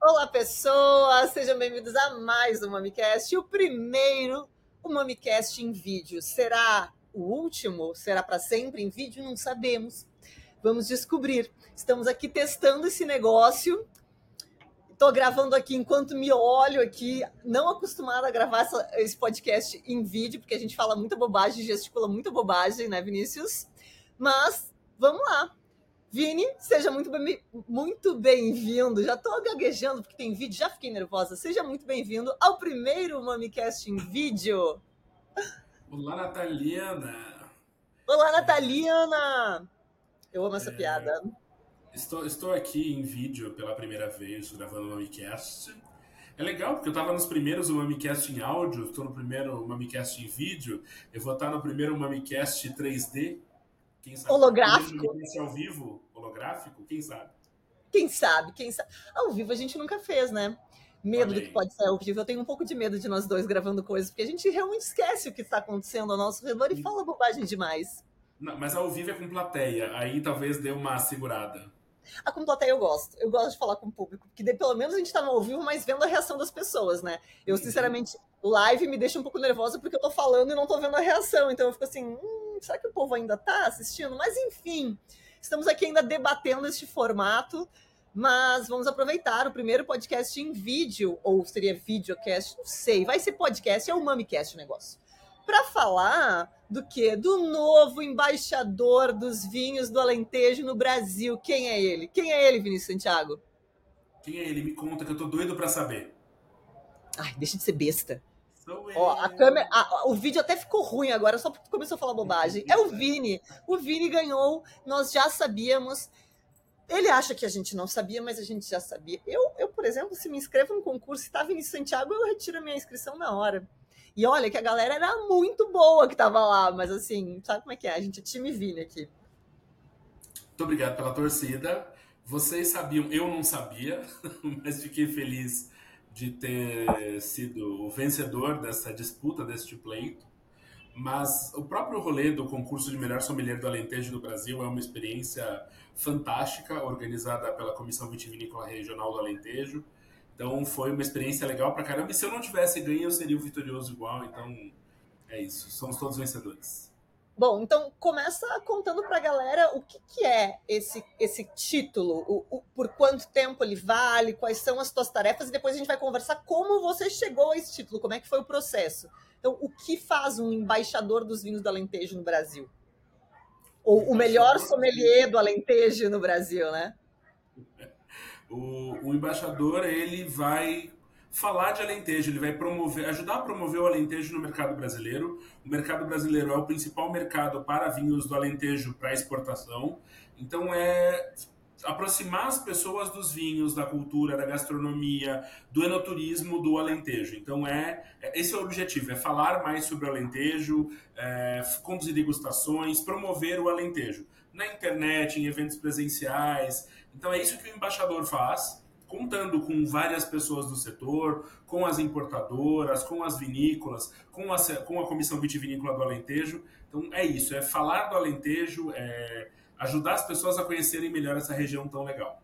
Olá, pessoas! Sejam bem-vindos a mais um MamiCast. O primeiro, o MamiCast em vídeo. Será o último? Será para sempre em vídeo? Não sabemos. Vamos descobrir. Estamos aqui testando esse negócio. Estou gravando aqui enquanto me olho aqui, não acostumada a gravar essa, esse podcast em vídeo, porque a gente fala muita bobagem, gesticula muita bobagem, né, Vinícius? Mas vamos lá. Vini, seja muito bem, muito bem-vindo. Já estou gaguejando porque tem vídeo, já fiquei nervosa. Seja muito bem-vindo ao primeiro MamiCast em vídeo. Olá, Nataliana. Olá, Nataliana. Eu amo essa é... piada. Estou, estou aqui em vídeo pela primeira vez gravando o MamiCast. É legal, porque eu estava nos primeiros MamiCast em áudio, estou no primeiro MamiCast em vídeo, eu vou estar no primeiro MamiCast 3D, quem sabe? Holográfico. ao vivo, holográfico, quem sabe? Quem sabe, quem sabe. Ao vivo a gente nunca fez, né? Medo do que pode ser ao vivo. Eu tenho um pouco de medo de nós dois gravando coisas, porque a gente realmente esquece o que está acontecendo ao nosso redor e fala bobagem demais. Não, mas ao vivo é com plateia, aí talvez dê uma segurada. A com plateia eu gosto. Eu gosto de falar com o público, porque pelo menos a gente tá no ao vivo, mas vendo a reação das pessoas, né? Eu, uhum. sinceramente, live me deixa um pouco nervosa porque eu tô falando e não tô vendo a reação. Então eu fico assim, hum, será que o povo ainda tá assistindo? Mas enfim, estamos aqui ainda debatendo este formato. Mas vamos aproveitar o primeiro podcast em vídeo, ou seria videocast, não sei, vai ser podcast, é o MamiCast o negócio para falar do que? Do novo embaixador dos vinhos do Alentejo no Brasil. Quem é ele? Quem é ele, Vinícius Santiago? Quem é ele? Me conta que eu tô doido para saber. Ai, deixa de ser besta. Sou Ó, a câmera, a, o vídeo até ficou ruim agora, só porque começou a falar bobagem. É o Vini. O Vini ganhou, nós já sabíamos. Ele acha que a gente não sabia, mas a gente já sabia. Eu, eu por exemplo, se me inscrevo no concurso e tá Vinícius Santiago, eu retiro a minha inscrição na hora. E olha que a galera era muito boa que tava lá, mas assim, sabe como é que é? A gente é time Vini aqui. Muito obrigado pela torcida. Vocês sabiam, eu não sabia, mas fiquei feliz de ter sido o vencedor dessa disputa, deste pleito. Mas o próprio rolê do concurso de melhor sommelier do Alentejo do Brasil é uma experiência fantástica, organizada pela Comissão Vitivinícola Regional do Alentejo. Então foi uma experiência legal pra caramba. E se eu não tivesse ganho, eu seria o vitorioso igual. Então é isso. Somos todos vencedores. Bom, então começa contando pra galera o que, que é esse, esse título, o, o, por quanto tempo ele vale, quais são as suas tarefas, e depois a gente vai conversar como você chegou a esse título, como é que foi o processo. Então, o que faz um embaixador dos vinhos do Alentejo no Brasil? Ou o melhor sommelier do Alentejo no Brasil, né? O, o embaixador ele vai falar de Alentejo, ele vai promover, ajudar a promover o Alentejo no mercado brasileiro. O mercado brasileiro é o principal mercado para vinhos do Alentejo para exportação. Então é aproximar as pessoas dos vinhos, da cultura, da gastronomia, do enoturismo do Alentejo. Então é, é esse é o objetivo, é falar mais sobre o Alentejo, é, conduzir degustações, promover o Alentejo na internet, em eventos presenciais, então é isso que o embaixador faz, contando com várias pessoas do setor, com as importadoras, com as vinícolas, com a, com a Comissão Vitivinícola do Alentejo. Então é isso, é falar do Alentejo, é ajudar as pessoas a conhecerem melhor essa região tão legal.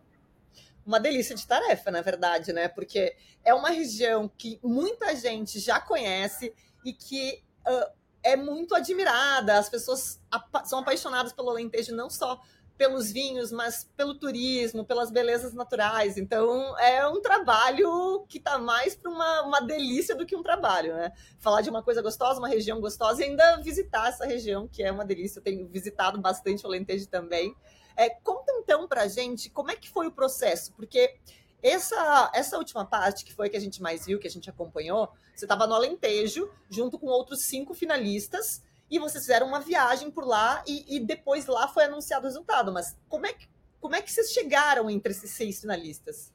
Uma delícia de tarefa, na verdade, né? Porque é uma região que muita gente já conhece e que uh, é muito admirada. As pessoas são apaixonadas pelo Alentejo não só pelos vinhos, mas pelo turismo, pelas belezas naturais. Então, é um trabalho que está mais para uma, uma delícia do que um trabalho, né? Falar de uma coisa gostosa, uma região gostosa e ainda visitar essa região, que é uma delícia. Eu tenho visitado bastante o Alentejo também. É, conta então para gente como é que foi o processo, porque essa, essa última parte, que foi que a gente mais viu, que a gente acompanhou, você estava no Alentejo, junto com outros cinco finalistas, e vocês fizeram uma viagem por lá e, e, depois lá foi anunciado o resultado. Mas como é, que, como é que vocês chegaram entre esses seis finalistas?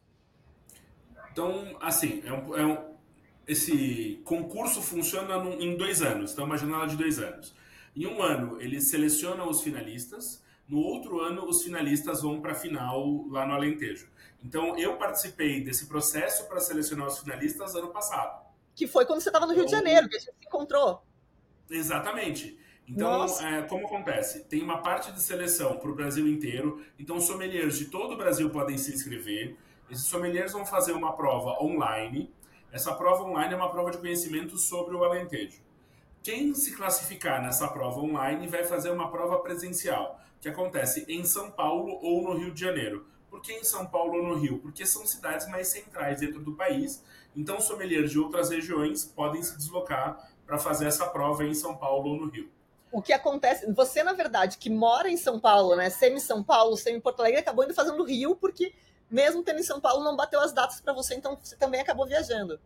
Então, assim, é um, é um, esse concurso funciona num, em dois anos, então uma janela de dois anos. Em um ano, eles selecionam os finalistas, no outro ano, os finalistas vão para a final lá no Alentejo. Então, eu participei desse processo para selecionar os finalistas ano passado. Que foi quando você estava no Rio então, de Janeiro, que a gente se encontrou. Exatamente. Então, é, como acontece? Tem uma parte de seleção para o Brasil inteiro. Então, sommeliers de todo o Brasil podem se inscrever. Esses sommeliers vão fazer uma prova online. Essa prova online é uma prova de conhecimento sobre o Alentejo. Quem se classificar nessa prova online vai fazer uma prova presencial, que acontece em São Paulo ou no Rio de Janeiro. Por que em São Paulo ou no Rio? Porque são cidades mais centrais dentro do país. Então, sommeliers de outras regiões podem se deslocar para fazer essa prova em São Paulo ou no Rio. O que acontece, você na verdade que mora em São Paulo, né, semi São Paulo, semi Porto Alegre, acabou indo fazendo Rio porque mesmo tendo em São Paulo não bateu as datas para você, então você também acabou viajando.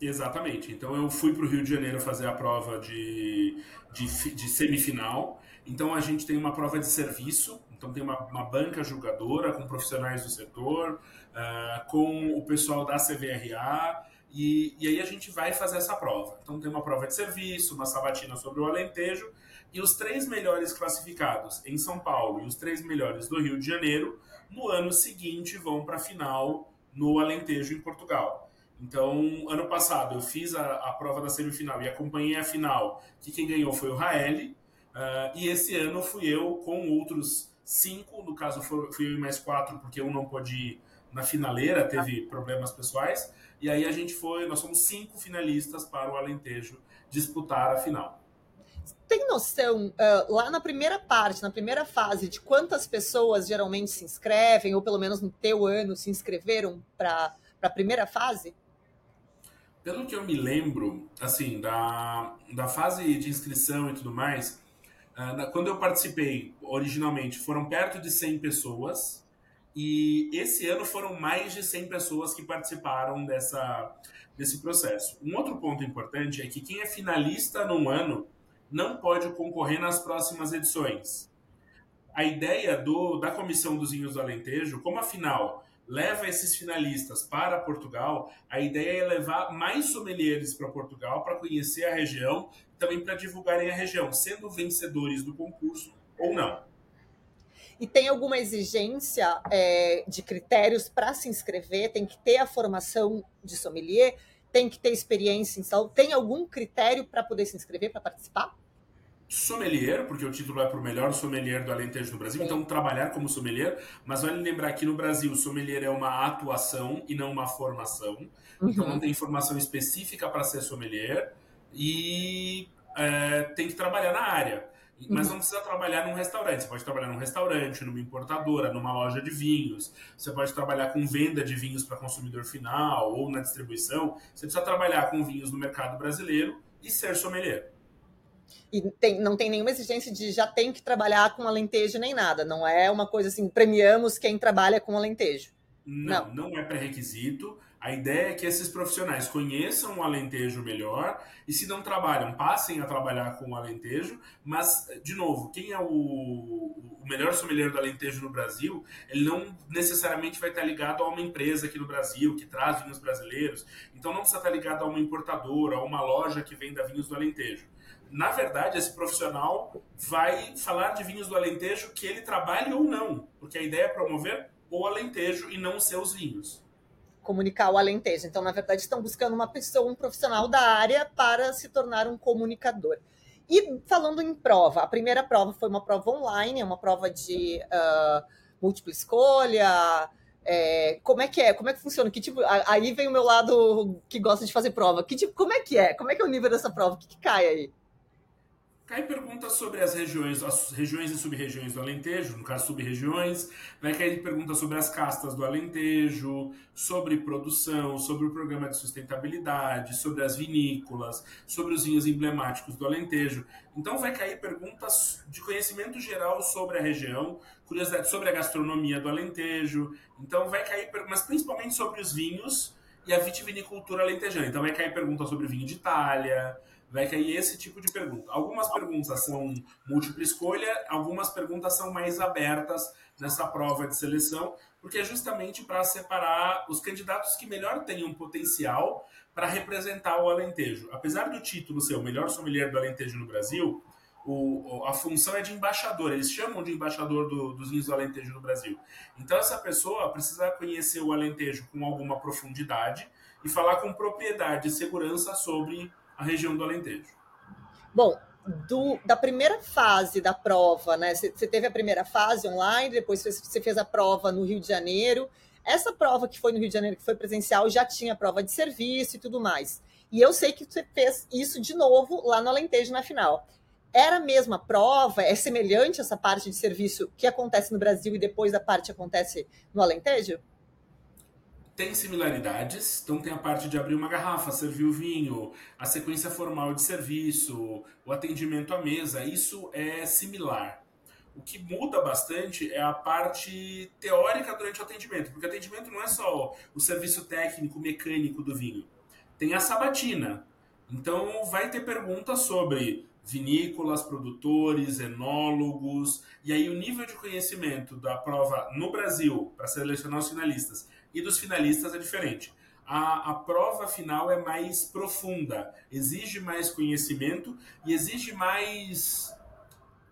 Exatamente. Então eu fui para o Rio de Janeiro fazer a prova de, de, de, semifinal. Então a gente tem uma prova de serviço. Então tem uma, uma banca julgadora com profissionais do setor, uh, com o pessoal da CVRA. E, e aí a gente vai fazer essa prova. Então tem uma prova de serviço, uma sabatina sobre o Alentejo. E os três melhores classificados em São Paulo e os três melhores do Rio de Janeiro, no ano seguinte vão para a final no Alentejo, em Portugal. Então, ano passado eu fiz a, a, prova da semifinal e acompanhei a final, que quem ganhou foi o Raeli. Uh, e esse ano fui eu com outros cinco, no caso fui eu e mais quatro, porque um não pôde ir na finaleira, teve problemas pessoais. E aí a gente foi, nós somos cinco finalistas para o Alentejo disputar a final. Tem noção, uh, lá na primeira parte, na primeira fase, de quantas pessoas geralmente se inscrevem, ou pelo menos no teu ano se inscreveram para a primeira fase? pelo que eu me lembro, assim, da, da fase de inscrição e tudo mais, uh, na, quando eu participei originalmente, foram perto de 100 pessoas. E esse ano foram mais de 100 pessoas que participaram dessa, desse processo. Um outro ponto importante é que quem é finalista num ano não pode concorrer nas próximas edições. A ideia do, da Comissão dos Vinhos do Alentejo, como afinal leva esses finalistas para Portugal, a ideia é levar mais sommeliers para Portugal para conhecer a região, também para divulgarem a região, sendo vencedores do concurso ou não. E tem alguma exigência é, de critérios para se inscrever? Tem que ter a formação de sommelier? Tem que ter experiência em saúde? Tem algum critério para poder se inscrever, para participar? sommelier, porque o título é para o melhor sommelier do Alentejo no Brasil, então trabalhar como sommelier, mas vale lembrar que no Brasil sommelier é uma atuação e não uma formação, então uhum. então não tem formação específica para ser sommelier e é, tem que trabalhar na área. Mas uhum. não precisa trabalhar num restaurante. Você pode trabalhar num restaurante, numa importadora, numa loja de vinhos. Você pode trabalhar com venda de vinhos para consumidor final ou na distribuição. Você precisa trabalhar com vinhos no mercado brasileiro e ser sommelier. E tem, não tem nenhuma exigência de já tem que trabalhar com alentejo nem nada. Não é uma coisa assim, premiamos quem trabalha com alentejo. Não, não, não é pré-requisito. A ideia é que esses profissionais conheçam o Alentejo melhor e, se não trabalham, passem a trabalhar com o Alentejo. Mas, de novo, quem é o, o melhor sommelier do Alentejo no Brasil, ele não necessariamente vai estar ligado a uma empresa aqui no Brasil que traz vinhos brasileiros. Então, não precisa estar ligado a uma importadora, a uma loja que venda vinhos do Alentejo na verdade, esse profissional vai falar de vinhos do Alentejo que ele trabalhe ou não, porque a ideia é promover o Alentejo e não seus vinhos. Comunicar o Alentejo. Então, na verdade, estão buscando uma pessoa, um profissional da área para se tornar um comunicador. E falando em prova, a primeira prova foi uma prova online, é uma prova de uh, múltipla escolha. É, como é que é? Como é que funciona? Que tipo? Aí vem o meu lado que gosta de fazer prova. Que tipo? Como é que é? Como é que é o nível dessa prova? O que, que cai aí? Cai perguntas sobre as regiões, as regiões e sub-regiões do Alentejo, no caso sub-regiões. Vai cair perguntas sobre as castas do Alentejo, sobre produção, sobre o programa de sustentabilidade, sobre as vinícolas, sobre os vinhos emblemáticos do Alentejo. Então vai cair perguntas de conhecimento geral sobre a região, curiosidade sobre a gastronomia do Alentejo. Então vai cair, mas principalmente sobre os vinhos e a vitivinicultura alentejana. Então vai cair perguntas sobre vinho de Itália, vai cair esse tipo de pergunta. Algumas perguntas são múltipla escolha, algumas perguntas são mais abertas nessa prova de seleção, porque é justamente para separar os candidatos que melhor tenham potencial para representar o Alentejo. Apesar do título ser o melhor sommelier do Alentejo no Brasil, o, a função é de embaixador, eles chamam de embaixador do, dos vinhos do Alentejo no Brasil. Então essa pessoa precisa conhecer o Alentejo com alguma profundidade e falar com propriedade e segurança sobre a região do Alentejo. Bom, do, da primeira fase da prova, né? Você teve a primeira fase online, depois você fez a prova no Rio de Janeiro. Essa prova que foi no Rio de Janeiro, que foi presencial, já tinha prova de serviço e tudo mais. E eu sei que você fez isso de novo lá no Alentejo na final. Era a mesma prova? É semelhante essa parte de serviço que acontece no Brasil e depois da parte acontece no Alentejo? Tem similaridades, então tem a parte de abrir uma garrafa, servir o vinho, a sequência formal de serviço, o atendimento à mesa, isso é similar. O que muda bastante é a parte teórica durante o atendimento, porque atendimento não é só o serviço técnico, mecânico do vinho. Tem a sabatina. Então vai ter perguntas sobre vinícolas, produtores, enólogos, e aí o nível de conhecimento da prova no Brasil, para selecionar os finalistas, e dos finalistas é diferente. A, a prova final é mais profunda, exige mais conhecimento e exige mais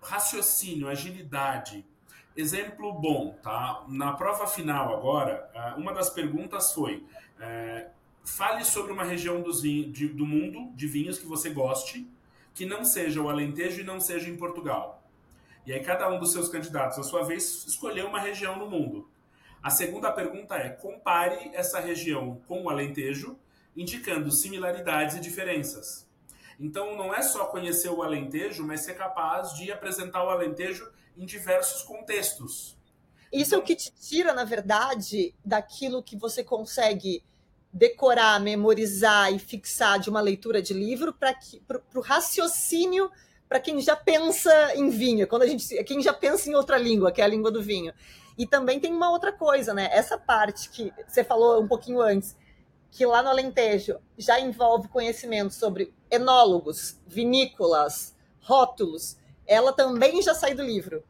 raciocínio, agilidade. Exemplo bom, tá? Na prova final agora, é, uma das perguntas foi: é, fale sobre uma região dos vinhos, de, do mundo de vinhos que você goste, que não seja o Alentejo e não seja em Portugal. E aí cada um dos seus candidatos, à sua vez, escolheu uma região no mundo. A segunda pergunta é: compare essa região com o Alentejo, indicando similaridades e diferenças. Então, não é só conhecer o Alentejo, mas ser capaz de apresentar o Alentejo em diversos contextos. Isso então, é o então que te tira, na verdade, daquilo que você consegue decorar, memorizar e fixar de uma leitura de livro para o raciocínio para quem já pensa em vinho, quando a gente, quem já pensa em outra língua, que é a língua do vinho. E também tem uma outra coisa, né? Essa parte que você falou um pouquinho antes, que lá no Alentejo já envolve conhecimento sobre enólogos, vinícolas, rótulos, ela também já sai do livro.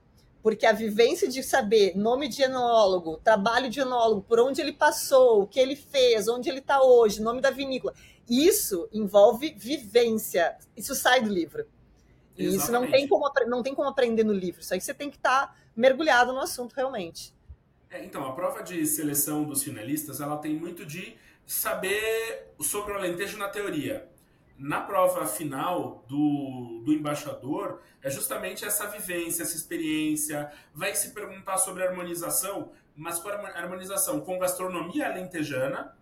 Porque a vivência de saber nome de enólogo, trabalho de enólogo, por onde ele passou, o que ele fez, onde ele está hoje, nome da vinícola, isso envolve vivência. Isso sai do livro. E Exatamente. isso não tem, como, não tem como aprender no livro. Isso aí você tem que estar. Tá mergulhado no assunto realmente. É, então, a prova de seleção dos finalistas, ela tem muito de saber sobre o Alentejo na teoria. Na prova final do, do embaixador, é justamente essa vivência, essa experiência. Vai se perguntar sobre harmonização, mas com harmonização com gastronomia alentejana,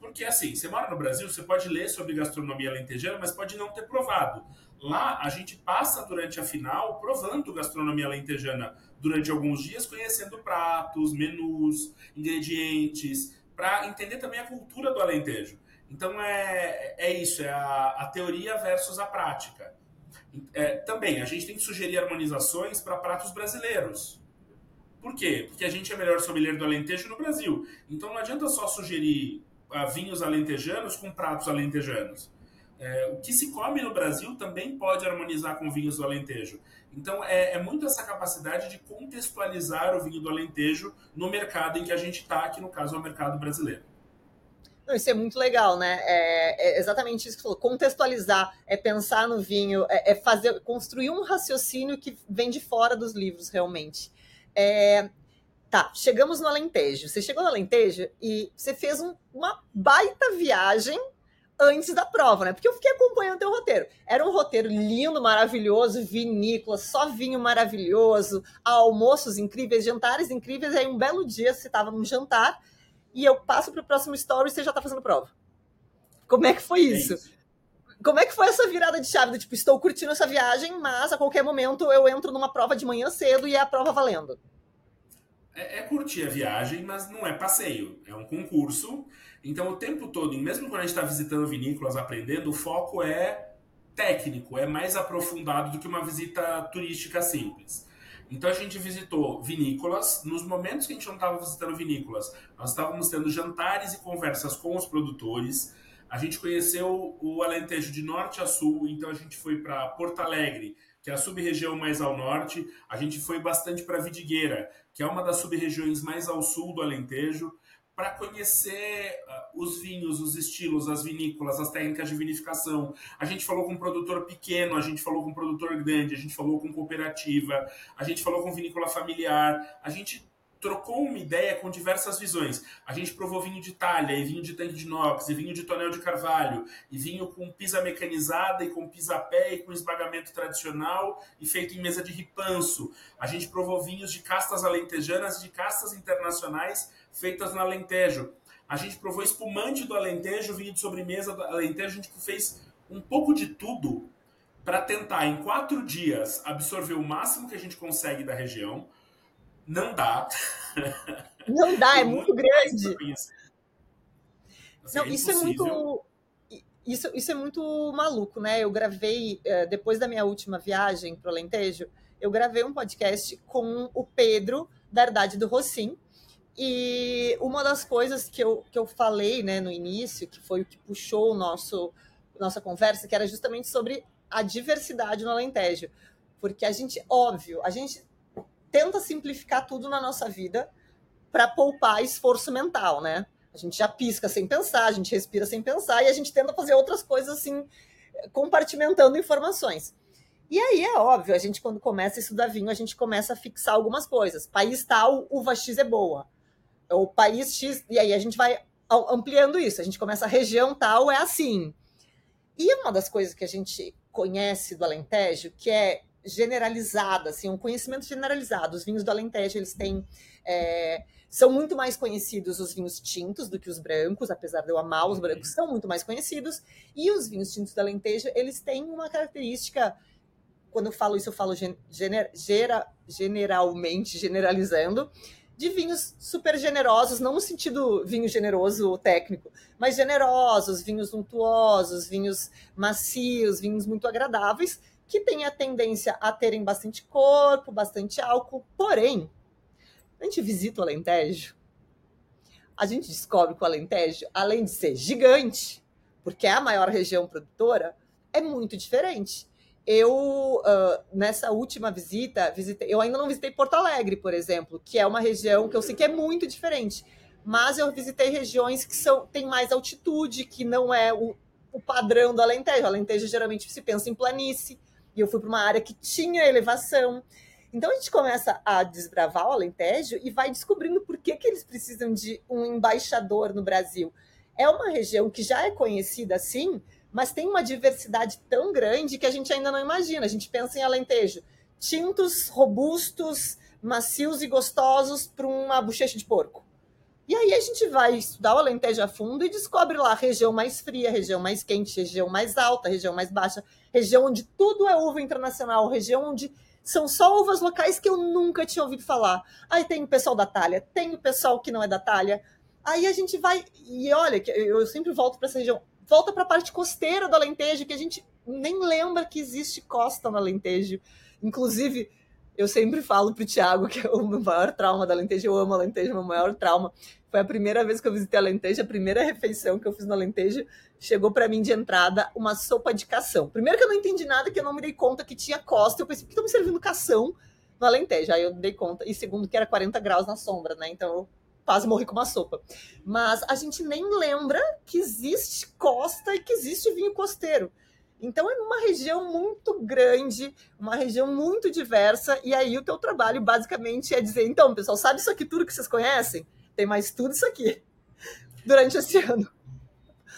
porque assim, você mora no Brasil, você pode ler sobre gastronomia alentejana, mas pode não ter provado. Lá a gente passa durante a final provando gastronomia alentejana durante alguns dias, conhecendo pratos, menus, ingredientes, para entender também a cultura do Alentejo. Então é, é isso, é a, a teoria versus a prática. É, também a gente tem que sugerir harmonizações para pratos brasileiros. Por quê? Porque a gente é melhor sommelier do Alentejo no Brasil. Então não adianta só sugerir uh, vinhos alentejanos com pratos alentejanos. É, o que se come no Brasil também pode harmonizar com vinhos do Alentejo. Então, é, é, muito essa capacidade de contextualizar o vinho do Alentejo no mercado em que a gente está, que no caso é o mercado brasileiro. Isso é muito legal, né? É, é, exatamente isso que você falou. Contextualizar, é pensar no vinho, é, é, fazer, construir um raciocínio que vem de fora dos livros, realmente. É, tá, chegamos no Alentejo. Você chegou no Alentejo e você fez um, uma baita viagem antes da prova, né? Porque eu fiquei acompanhando o teu roteiro. Era um roteiro lindo, maravilhoso, vinícola, só vinho maravilhoso, almoços incríveis, jantares incríveis. Aí um belo dia você estava num jantar e eu passo para o próximo story e você já está fazendo prova. Como é que foi isso? É isso? Como é que foi essa virada de chave do tipo, estou curtindo essa viagem, mas a qualquer momento eu entro numa prova de manhã cedo e é a prova valendo? É, é curtir a viagem, mas não é passeio. É um concurso então, o tempo todo, mesmo quando a gente está visitando vinícolas, aprendendo, o foco é técnico, é mais aprofundado do que uma visita turística simples. Então, a gente visitou vinícolas. Nos momentos que a gente não estava visitando vinícolas, nós estávamos tendo jantares e conversas com os produtores. A gente conheceu o Alentejo de norte a sul, então a gente foi para Porto Alegre, que é a sub-região mais ao norte. A gente foi bastante para Vidigueira, que é uma das sub-regiões mais ao sul do Alentejo para conhecer uh, os vinhos, os estilos, as vinícolas, as técnicas de vinificação. A gente falou com um produtor pequeno, a gente falou com um produtor grande, a gente falou com cooperativa, a gente falou com vinícola familiar. A gente trocou uma ideia com diversas visões. A gente provou vinho de talha, e vinho de tanque de inox, e vinho de tonel de carvalho, e vinho com pisa mecanizada, e com pisa-pé, e com esmagamento tradicional, e feito em mesa de ripanço. A gente provou vinhos de castas alentejanas e de castas internacionais feitas no Alentejo. A gente provou espumante do Alentejo, vinho de sobremesa do Alentejo. A gente fez um pouco de tudo para tentar, em quatro dias, absorver o máximo que a gente consegue da região. Não dá. Não dá, é muito grande. Assim, Não, é isso é muito. Isso, isso é muito maluco, né? Eu gravei, eh, depois da minha última viagem para o Alentejo, eu gravei um podcast com o Pedro, da Herdade do Rocim. E uma das coisas que eu, que eu falei né, no início, que foi o que puxou o nosso, nossa conversa, que era justamente sobre a diversidade no Alentejo. Porque a gente, óbvio, a gente tenta simplificar tudo na nossa vida para poupar esforço mental, né? A gente já pisca sem pensar, a gente respira sem pensar e a gente tenta fazer outras coisas assim, compartimentando informações. E aí é óbvio, a gente quando começa a estudar vinho, a gente começa a fixar algumas coisas. País tal, uva X é boa. O país X, e aí a gente vai ampliando isso. A gente começa a região tal, é assim. E uma das coisas que a gente conhece do Alentejo, que é generalizada, assim, um conhecimento generalizado. Os vinhos do Alentejo, eles têm... É, são muito mais conhecidos os vinhos tintos do que os brancos, apesar de eu amar os brancos, são muito mais conhecidos. E os vinhos tintos do Alentejo, eles têm uma característica... Quando eu falo isso, eu falo gener, gera, generalmente, generalizando, de vinhos super generosos, não no sentido vinho generoso técnico, mas generosos, vinhos untuosos, vinhos macios, vinhos muito agradáveis, que têm a tendência a terem bastante corpo, bastante álcool. Porém, a gente visita o Alentejo, a gente descobre que o Alentejo, além de ser gigante, porque é a maior região produtora, é muito diferente. Eu, uh, nessa última visita, visitei, eu ainda não visitei Porto Alegre, por exemplo, que é uma região que eu sei que é muito diferente. Mas eu visitei regiões que são, têm mais altitude, que não é o, o padrão do Alentejo. O Alentejo geralmente se pensa em planície, e eu fui para uma área que tinha elevação. Então a gente começa a desbravar o Alentejo e vai descobrindo por que, que eles precisam de um embaixador no Brasil. É uma região que já é conhecida assim, mas tem uma diversidade tão grande que a gente ainda não imagina. A gente pensa em Alentejo, tintos, robustos, macios e gostosos para uma bochecha de porco. E aí a gente vai estudar o Alentejo a fundo e descobre lá região mais fria, região mais quente, região mais alta, região mais baixa, região onde tudo é uva internacional, região onde são só uvas locais que eu nunca tinha ouvido falar. Aí tem o pessoal da talha, tem o pessoal que não é da talha. Aí a gente vai e olha, eu sempre volto para essa região, volta para a parte costeira do Alentejo, que a gente nem lembra que existe costa no Alentejo. Inclusive, eu sempre falo pro Thiago que é o meu maior trauma da Alentejo, eu amo Alentejo, meu maior trauma. Foi a primeira vez que eu visitei Alentejo, a primeira refeição que eu fiz no Alentejo, chegou para mim de entrada uma sopa de cação. Primeiro que eu não entendi nada, que eu não me dei conta que tinha costa, eu pensei, por que estão me servindo cação no Alentejo? Aí eu dei conta. E segundo que era 40 graus na sombra, né? Então eu quase morri com uma sopa. Mas a gente nem lembra que existe costa e que existe vinho costeiro. Então é uma região muito grande, uma região muito diversa, e aí o teu trabalho basicamente é dizer, então, pessoal, sabe isso aqui tudo que vocês conhecem? Tem mais tudo isso aqui durante esse ano.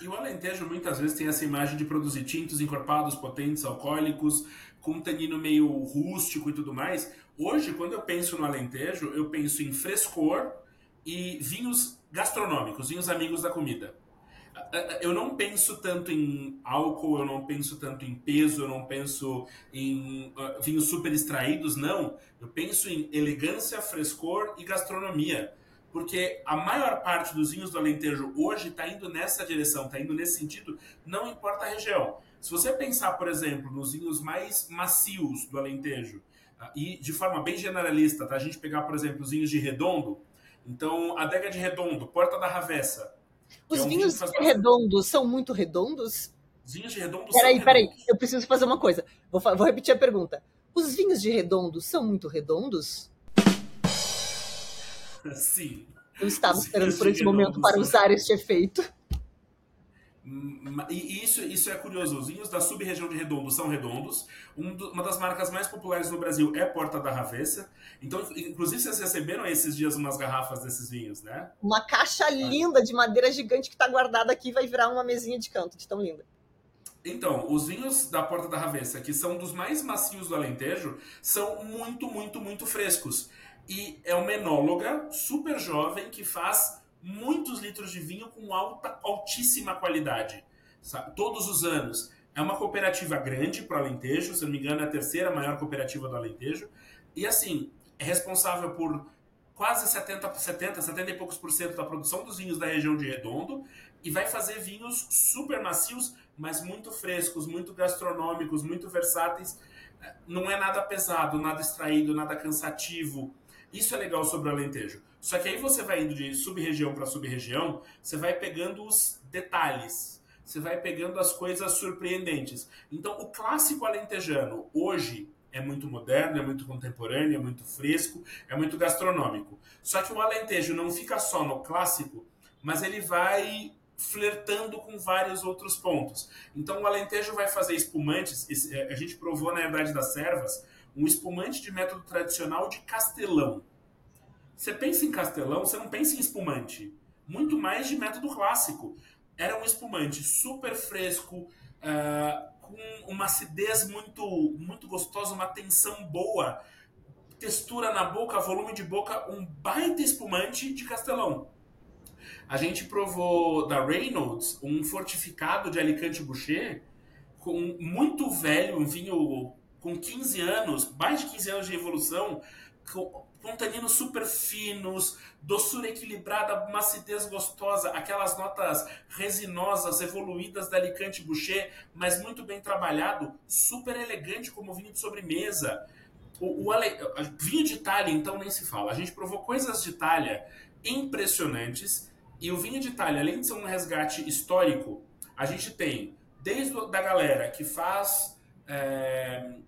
E o Alentejo muitas vezes tem essa imagem de produzir tintos encorpados, potentes, alcoólicos, com um tanino meio rústico e tudo mais. Hoje, quando eu penso no Alentejo, eu penso em frescor e vinhos gastronômicos, vinhos amigos da comida eu não penso tanto em álcool, eu não penso tanto em peso, eu não penso em uh, vinhos super extraídos, não. Eu penso em elegância, frescor e gastronomia. Porque a maior parte dos vinhos do Alentejo hoje está indo nessa direção, está indo nesse sentido, não importa a região. Se você pensar, por exemplo, nos vinhos mais macios do Alentejo, uh, e de forma bem generalista, tá? a gente pegar, por exemplo, os vinhos de Redondo, então, adega de Redondo, Porta da Ravessa, os é um vinhos vinho redondos são muito redondos? Os vinhos de redondo peraí, são Peraí, peraí, eu preciso fazer uma coisa. Vou, vou repetir a pergunta. Os vinhos de redondo são muito redondos? Sim. Eu estava esperando por esse momento para usar este efeito. E isso, isso é curioso. Os vinhos da sub-região de Redondo são redondos. Um do, uma das marcas mais populares no Brasil é Porta da Ravessa. Então, inclusive, vocês receberam esses dias umas garrafas desses vinhos, né? Uma caixa linda de madeira gigante que está guardada aqui vai virar uma mesinha de canto, de tão linda. Então, os vinhos da Porta da Ravessa, que são dos mais macios do Alentejo, são muito, muito, muito frescos. E é uma enóloga super jovem que faz muitos litros de vinho com alta, altíssima qualidade, sabe? todos os anos. É uma cooperativa grande para o Alentejo, se não me engano, é a terceira maior cooperativa do Alentejo. E assim, é responsável por quase 70, 70, 70 e poucos por cento da produção dos vinhos da região de Redondo e vai fazer vinhos super macios, mas muito frescos, muito gastronômicos, muito versáteis. Não é nada pesado, nada extraído, nada cansativo. Isso é legal sobre o Alentejo. Só que aí você vai indo de sub-região para sub-região, você vai pegando os detalhes, você vai pegando as coisas surpreendentes. Então, o clássico alentejano hoje é muito moderno, é muito contemporâneo, é muito fresco, é muito gastronômico. Só que o alentejo não fica só no clássico, mas ele vai flertando com vários outros pontos. Então, o alentejo vai fazer espumantes, é, a gente provou na verdade das servas, um espumante de método tradicional de castelão. Você pensa em castelão, você não pensa em espumante. Muito mais de método clássico. Era um espumante super fresco, uh, com uma acidez muito, muito gostosa, uma tensão boa, textura na boca, volume de boca, um baita espumante de castelão. A gente provou da Reynolds um fortificado de Alicante Boucher, com muito velho, um vinho com 15 anos, mais de 15 anos de evolução, com, com taninos super finos, doçura equilibrada, macidez gostosa, aquelas notas resinosas, evoluídas da Alicante Boucher, mas muito bem trabalhado, super elegante como vinho de sobremesa. O, o ale... vinho de Itália, então, nem se fala. A gente provou coisas de Itália impressionantes, e o vinho de Itália, além de ser um resgate histórico, a gente tem desde da galera que faz é,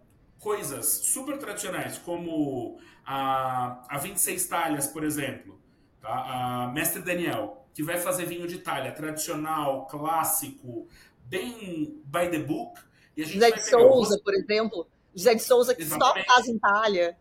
coisas super tradicionais, como a, a 26 talhas, por exemplo, tá? a Mestre Daniel, que vai fazer vinho de talha tradicional, clássico, bem by the book. E a gente José de Souza, por exemplo. José de Souza que Exatamente. só faz em talha.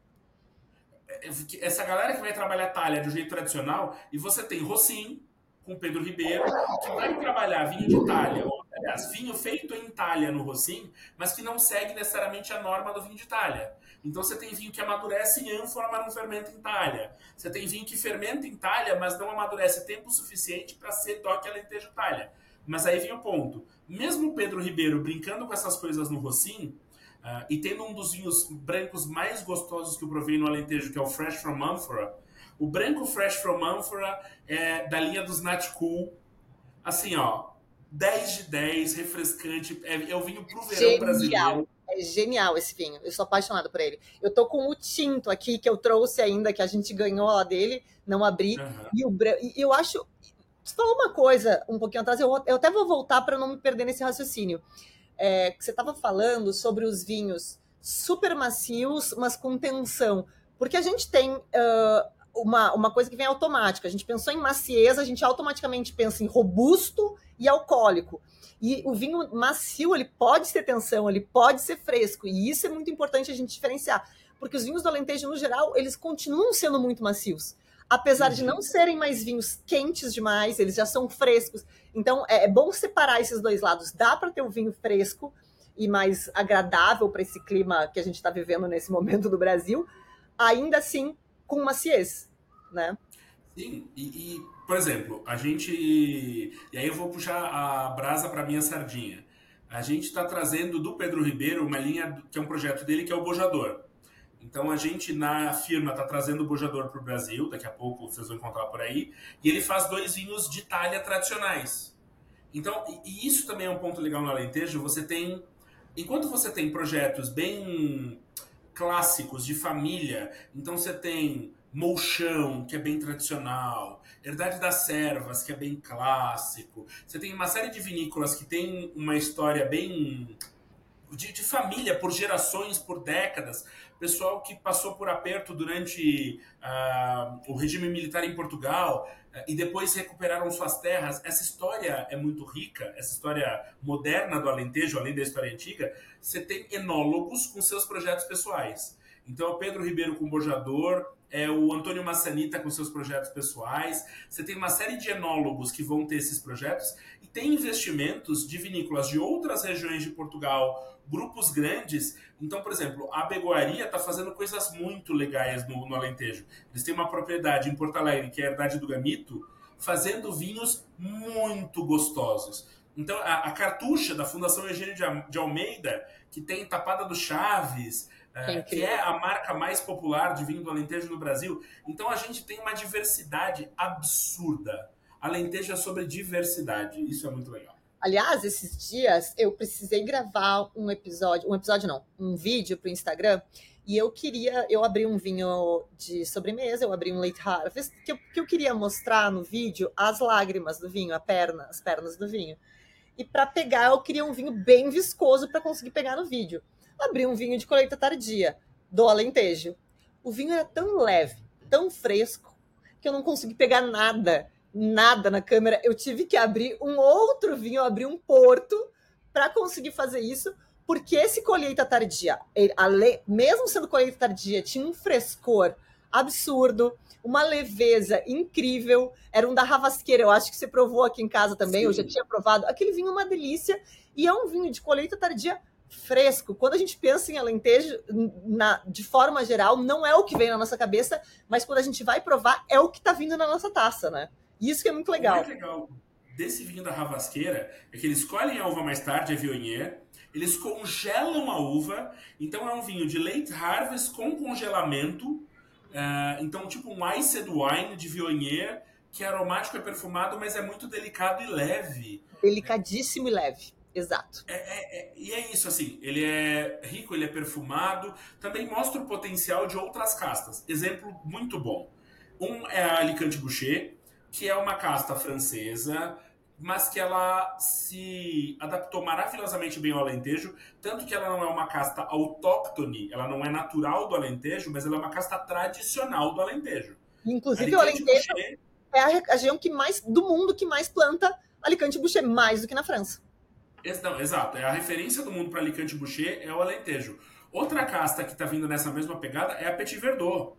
É, é, essa galera que vai trabalhar talha do jeito tradicional, e você tem Rossim, com Pedro Ribeiro, que vai trabalhar vinho de talha, ou, aliás, vinho feito em talha no Rossim, mas que não segue necessariamente a norma do vinho de talha. Então você tem vinho que amadurece em ânfora, mas não fermenta em talha. Você tem vinho que fermenta em talha, mas não amadurece tempo suficiente para ser toque alentejo talha. Mas aí vem o ponto. Mesmo o Pedro Ribeiro brincando com essas coisas no Rossim, uh, e tendo um dos vinhos brancos mais gostosos que eu provei no Alentejo, que é o Fresh from Amphora, o branco Fresh from Amphora é da linha dos Nat Cool. Assim, ó, 10 de 10, refrescante. É, é o vinho pro verão Genial. brasileiro. É genial esse vinho. Eu sou apaixonada por ele. Eu tô com o tinto aqui que eu trouxe ainda, que a gente ganhou lá dele, não abri. Uhum. E o branco. Eu acho. Você falou uma coisa um pouquinho atrás, eu, eu até vou voltar para não me perder nesse raciocínio. É, você estava falando sobre os vinhos super macios, mas com tensão. Porque a gente tem uh, uma, uma coisa que vem automática. A gente pensou em macieza, a gente automaticamente pensa em robusto e alcoólico. E o vinho macio, ele pode ter tensão, ele pode ser fresco. E isso é muito importante a gente diferenciar. Porque os vinhos do Alentejo, no geral, eles continuam sendo muito macios. Apesar uhum. de não serem mais vinhos quentes demais, eles já são frescos. Então, é, é bom separar esses dois lados. Dá para ter o vinho fresco e mais agradável para esse clima que a gente está vivendo nesse momento do Brasil, ainda assim com maciez, né? Sim, e, e, por exemplo, a gente. E aí eu vou puxar a brasa para minha sardinha. A gente está trazendo do Pedro Ribeiro uma linha que é um projeto dele que é o Bojador. Então a gente na firma está trazendo o Bojador para o Brasil, daqui a pouco vocês vão encontrar por aí, e ele faz dois vinhos de talha tradicionais. Então, e isso também é um ponto legal no Alentejo, você tem. Enquanto você tem projetos bem clássicos de família, então você tem Molchão, que é bem tradicional, Herdade das Servas, que é bem clássico. Você tem uma série de vinícolas que tem uma história bem de, de, família, por gerações, por décadas, pessoal que passou por aperto durante uh, o regime militar em Portugal uh, e depois recuperaram suas terras. Essa história é muito rica, essa história moderna do Alentejo, além da história antiga. Você tem enólogos com seus projetos pessoais. Então, o Pedro Ribeiro com Bojador, é o Antônio Massanita com seus projetos pessoais. Você tem uma série de enólogos que vão ter esses projetos e tem investimentos de vinícolas de outras regiões de Portugal, grupos grandes. Então, por exemplo, a Begoaria está fazendo coisas muito legais no, no, Alentejo. Eles têm uma propriedade em Porto Alegre, que é a Herdade do Gamito, fazendo vinhos muito gostosos. Então, a, a cartucha da Fundação Eugênio de Almeida, que tem Tapada do Chaves, é, que é a marca mais popular de vinho do Alentejo no Brasil. Então a gente tem uma diversidade absurda. Alentejo é sobre diversidade. Isso é muito legal. Aliás, esses dias eu precisei gravar um episódio, um episódio não, um vídeo para o Instagram. E eu queria, eu abri um vinho de sobremesa, eu abri um late harvest, que eu, que eu queria mostrar no vídeo as lágrimas do vinho, a perna, as pernas do vinho. E para pegar, eu queria um vinho bem viscoso para conseguir pegar no vídeo abri um vinho de colheita tardia, do Alentejo. O vinho era tão leve, tão fresco, que eu não consegui pegar nada, nada na câmera. Eu tive que abrir um outro vinho, eu abri um porto para conseguir fazer isso, porque esse colheita tardia, ele, mesmo sendo colheita tardia, tinha um frescor absurdo, uma leveza incrível. Era um da Ravasqueira, eu acho que você provou aqui em casa também, Sim. eu já tinha provado. Aquele vinho é uma delícia e é um vinho de colheita tardia fresco. Quando a gente pensa em Alentejo, na, de forma geral, não é o que vem na nossa cabeça, mas quando a gente vai provar, é o que está vindo na nossa taça, né? E isso que é muito legal. O mais legal desse vinho da Ravasqueira é que eles escolhem a uva mais tarde, a Viognier, eles congelam a uva, então é um vinho de late harvest com congelamento, uh, então tipo um iced wine de Viognier, que é aromático, é perfumado, mas é muito delicado e leve. Delicadíssimo e leve. Exato. É, é, é, e é isso, assim, ele é rico, ele é perfumado, também mostra o potencial de outras castas. Exemplo muito bom. Um é a Alicante Boucher, que é uma casta francesa, mas que ela se adaptou maravilhosamente bem ao Alentejo, tanto que ela não é uma casta autóctone, ela não é natural do Alentejo, mas ela é uma casta tradicional do Alentejo. Inclusive o Alentejo Boucher... é a região que mais do mundo que mais planta Alicante Boucher, mais do que na França. Não, exato. É a referência do mundo para Alicante Boucher é o Alentejo. Outra casta que está vindo nessa mesma pegada é a Petit Verdot.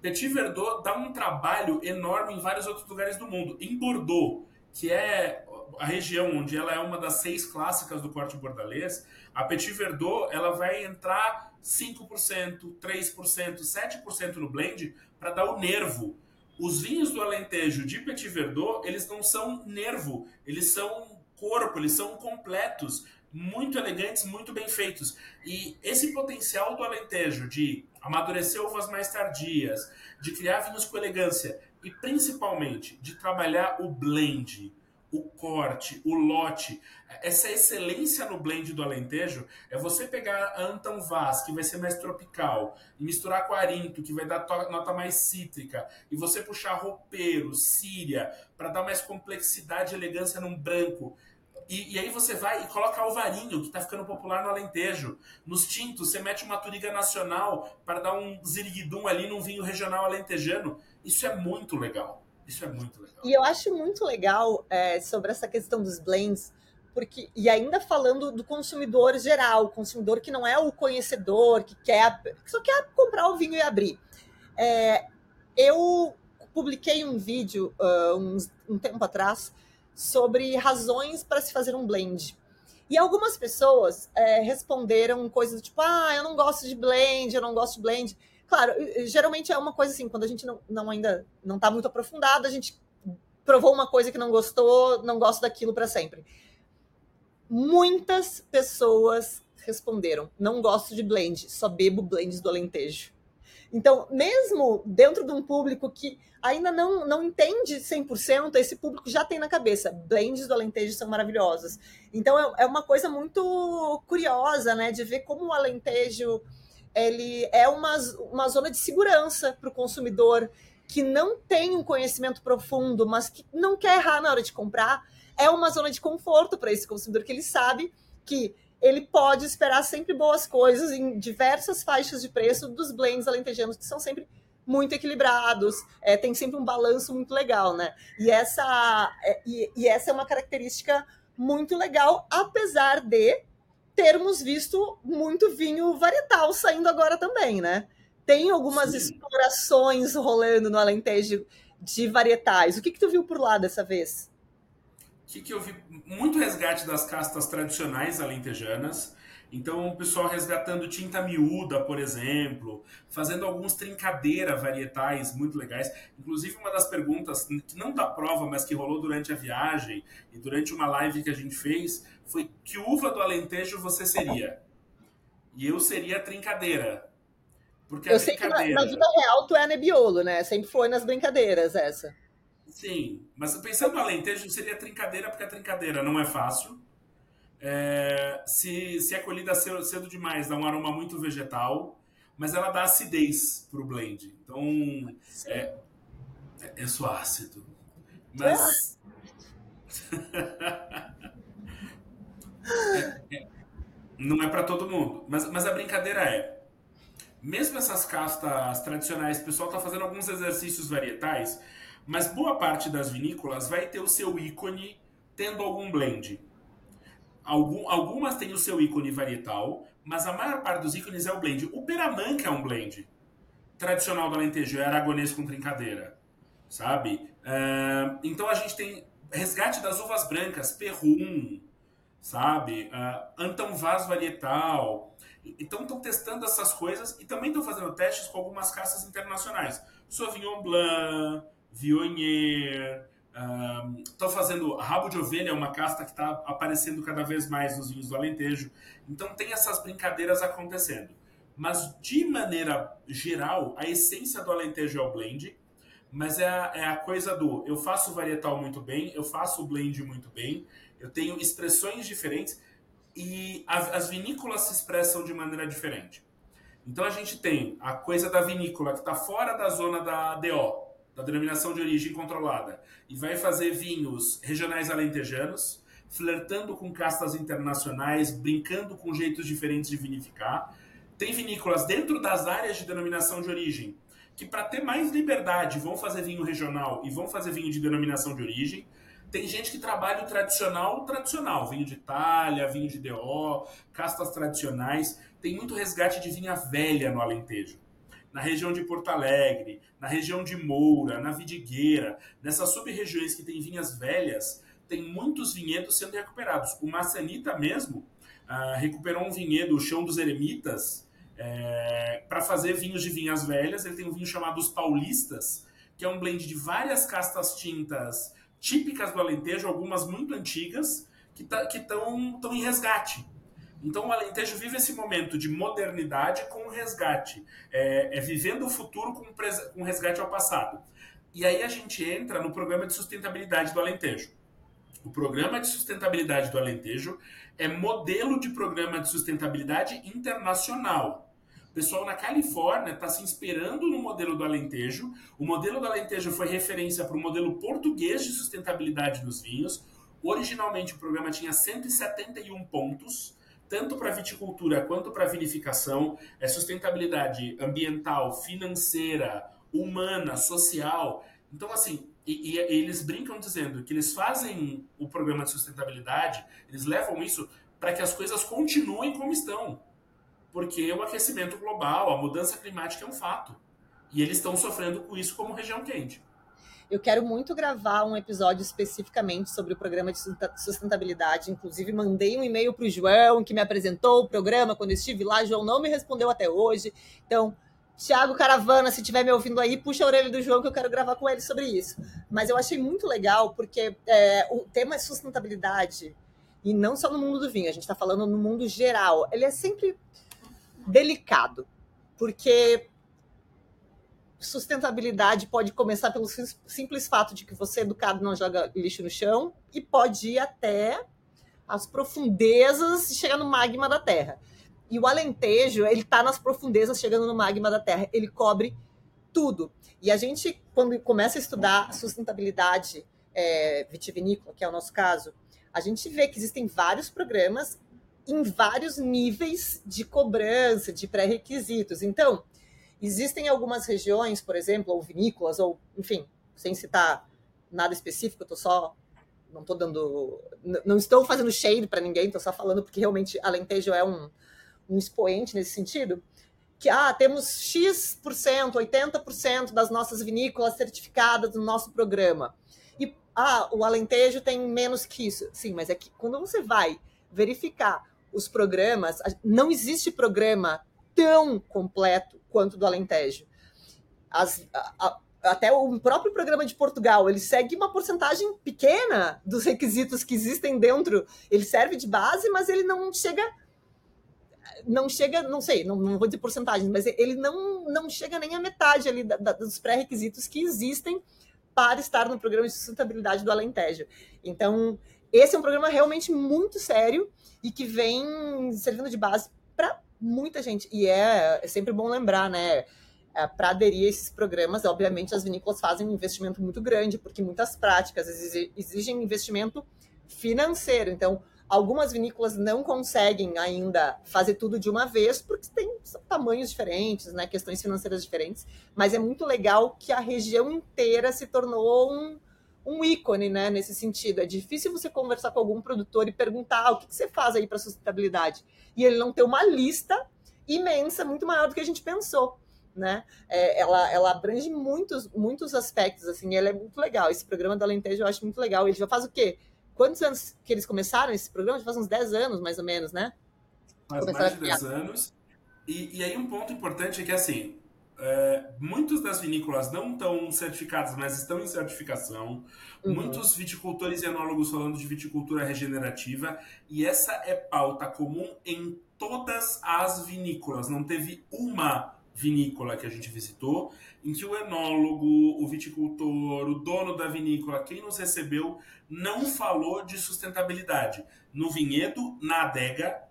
Petit Verdot dá um trabalho enorme em vários outros lugares do mundo. Em Bordeaux, que é a região onde ela é uma das seis clássicas do corte bordalês, a Petit Verdot ela vai entrar 5%, 3%, 7% no blend para dar o nervo. Os vinhos do Alentejo de Petit Verdot, eles não são nervo, eles são corpo, eles são completos, muito elegantes, muito bem feitos. E esse potencial do Alentejo de amadurecer uvas mais tardias, de criar vinhos com elegância e principalmente de trabalhar o blend, o corte, o lote, essa excelência no blend do Alentejo é você pegar a Anton Vaz, que vai ser mais tropical, e misturar com a Arinto, que vai dar nota mais cítrica, e você puxar roupeiro, síria, para dar mais complexidade e elegância num branco. E, e, aí você vai e coloca alvarinho, que está ficando popular no Alentejo. Nos tintos, você mete uma turiga nacional para dar um ziriguidum ali num vinho regional alentejano. Isso é muito legal. Isso é muito legal. E eu acho muito legal é, sobre essa questão dos blends, porque e ainda falando do consumidor geral, o consumidor que não é o conhecedor, que quer que só quer comprar o vinho e abrir. É, eu publiquei um vídeo uh, uns, um tempo atrás sobre razões para se fazer um blend. E algumas pessoas é, responderam coisas tipo, ah, eu não gosto de blend, eu não gosto de blend. Claro, geralmente é uma coisa assim, quando a gente não, não ainda não está muito aprofundado, a gente provou uma coisa que não gostou, não gosta daquilo para sempre. Muitas pessoas responderam: não gosto de blend, só bebo blends do Alentejo. Então, mesmo dentro de um público que ainda não, não entende 100%, esse público já tem na cabeça. Blends do Alentejo são maravilhosos. Então, é, é uma coisa muito curiosa, né, de ver como o Alentejo ele é uma, uma zona de segurança para o consumidor que não tem um conhecimento profundo, mas que não quer errar na hora de comprar. É uma zona de conforto para esse consumidor que ele sabe que ele pode esperar sempre boas coisas em diversas faixas de preço dos blends alentejanos, que são sempre muito equilibrados, é, tem sempre um balanço muito legal, né? E essa, é, e, e essa é uma característica muito legal, apesar de termos visto muito vinho varietal saindo agora também, né? Tem algumas Sim. explorações rolando no Alentejo de varietais. O que, que tu viu por lá dessa vez? O que, que eu vi? Muito resgate das castas tradicionais alentejanas. Então, o pessoal resgatando tinta miúda, por exemplo, fazendo alguns trincadeira varietais muito legais. Inclusive, uma das perguntas, que não da prova, mas que rolou durante a viagem e durante uma live que a gente fez, foi que uva do Alentejo você seria? E eu seria a trincadeira. Porque eu sei que na, na, vida real tu é a Nebbiolo, né? Sempre foi nas brincadeiras essa. Sim, mas pensando no Alentejo, seria trincadeira, porque a trincadeira não é fácil é, se, se é colhida cedo, cedo demais, dá um aroma muito vegetal, mas ela dá acidez para o blend. Então, é, é, é só ácido. Mas. é, é, não é para todo mundo. Mas, mas a brincadeira é: mesmo essas castas tradicionais, o pessoal está fazendo alguns exercícios varietais, mas boa parte das vinícolas vai ter o seu ícone tendo algum blend. Algum, algumas têm o seu ícone varietal, mas a maior parte dos ícones é o blend. O Peramanca é um blend tradicional do Alentejo, é aragonês com trincadeira, sabe? Uh, então a gente tem resgate das uvas brancas, Perrum, sabe? Uh, Antão Vaz varietal. Então estão testando essas coisas e também estão fazendo testes com algumas caças internacionais. Sauvignon Blanc, Viognier, Estou fazendo rabo de ovelha, é uma casta que está aparecendo cada vez mais nos vinhos do Alentejo. Então tem essas brincadeiras acontecendo. Mas de maneira geral, a essência do Alentejo é o blend, mas é a, é a coisa do eu faço varietal muito bem, eu faço o blend muito bem, eu tenho expressões diferentes e a, as vinícolas se expressam de maneira diferente. Então a gente tem a coisa da vinícola que está fora da zona da DO, da denominação de origem controlada, e vai fazer vinhos regionais alentejanos, flertando com castas internacionais, brincando com jeitos diferentes de vinificar. Tem vinícolas dentro das áreas de denominação de origem, que para ter mais liberdade vão fazer vinho regional e vão fazer vinho de denominação de origem. Tem gente que trabalha o tradicional, tradicional, vinho de Itália, vinho de DO, castas tradicionais. Tem muito resgate de vinha velha no Alentejo na região de Porto Alegre, na região de Moura, na Vidigueira, nessas sub-regiões que tem vinhas velhas, tem muitos vinhedos sendo recuperados. O Maçanita mesmo uh, recuperou um vinhedo, o Chão dos Eremitas, é, para fazer vinhos de vinhas velhas. Ele tem um vinho chamado Os Paulistas, que é um blend de várias castas tintas típicas do Alentejo, algumas muito antigas, que estão tá, em resgate. Então o Alentejo vive esse momento de modernidade com resgate, é, é vivendo o futuro com, com resgate ao passado. E aí a gente entra no programa de sustentabilidade do Alentejo. O programa de sustentabilidade do Alentejo é modelo de programa de sustentabilidade internacional. O pessoal na Califórnia está se inspirando no modelo do Alentejo. O modelo do Alentejo foi referência para o modelo português de sustentabilidade dos vinhos. Originalmente o programa tinha 171 pontos tanto para viticultura quanto para vinificação, é sustentabilidade ambiental, financeira, humana, social. Então, assim, e, e, eles brincam dizendo que eles fazem o programa de sustentabilidade, eles levam isso para que as coisas continuem como estão. Porque o aquecimento global, a mudança climática é um fato. E eles estão sofrendo com isso como região quente. Eu quero muito gravar um episódio especificamente sobre o programa de sustentabilidade. Inclusive, mandei um e-mail para o João, que me apresentou o programa quando estive lá. João não me respondeu até hoje. Então, Tiago Caravana, se estiver me ouvindo aí, puxa a orelha do João que eu quero gravar com ele sobre isso. Mas eu achei muito legal, porque é, o tema é sustentabilidade, e não só no mundo do vinho, a gente está falando no mundo geral. Ele é sempre delicado, porque sustentabilidade pode começar pelo simples fato de que você, educado, não joga lixo no chão e pode ir até as profundezas e chegar no magma da Terra. E o Alentejo, ele está nas profundezas, chegando no magma da Terra. Ele cobre tudo. E a gente, quando começa a estudar sustentabilidade é, vitivinícola, que é o nosso caso, a gente vê que existem vários programas em vários níveis de cobrança, de pré-requisitos. Então, existem algumas regiões, por exemplo, ou vinícolas, ou, enfim, sem citar nada específico, eu tô só. Não estou dando. Não estou fazendo shade para ninguém, estou só falando porque realmente Alentejo é um, um expoente nesse sentido. Que ah, temos X%, 80% das nossas vinícolas certificadas no nosso programa. E ah, o Alentejo tem menos que isso. Sim, mas é que quando você vai verificar os programas, não existe programa tão completo quanto do Alentejo. As, a, a, até o próprio programa de Portugal, ele segue uma porcentagem pequena dos requisitos que existem dentro. Ele serve de base, mas ele não chega não chega, não sei, não, não vou dizer porcentagem, mas ele não, não chega nem à metade ali da, da, dos pré-requisitos que existem para estar no programa de sustentabilidade do Alentejo. Então, esse é um programa realmente muito sério e que vem servindo de base para muita gente. E é, é sempre bom lembrar, né? É, para aderir a esses programas, obviamente as vinícolas fazem um investimento muito grande, porque muitas práticas exigem investimento financeiro. Então, algumas vinícolas não conseguem ainda fazer tudo de uma vez, porque tem tamanhos diferentes, né, questões financeiras diferentes. Mas é muito legal que a região inteira se tornou um, um ícone, né, nesse sentido. É difícil você conversar com algum produtor e perguntar ah, o que, que você faz aí para sustentabilidade. E ele não ter uma lista imensa, muito maior do que a gente pensou. Né? É, ela, ela abrange muitos, muitos aspectos, assim, ela é muito legal. Esse programa da Alentejo eu acho muito legal. Ele já faz o quê? Quantos anos que eles começaram esse programa? Já faz uns 10 anos, mais ou menos, né? Faz mais de 10 anos. E, e aí um ponto importante é que, assim, é, muitas das vinícolas não estão certificadas, mas estão em certificação. Uhum. Muitos viticultores e enólogos falando de viticultura regenerativa. E essa é pauta comum em todas as vinícolas. Não teve uma vinícola que a gente visitou em que o enólogo, o viticultor, o dono da vinícola, quem nos recebeu, não falou de sustentabilidade. No vinhedo, na adega,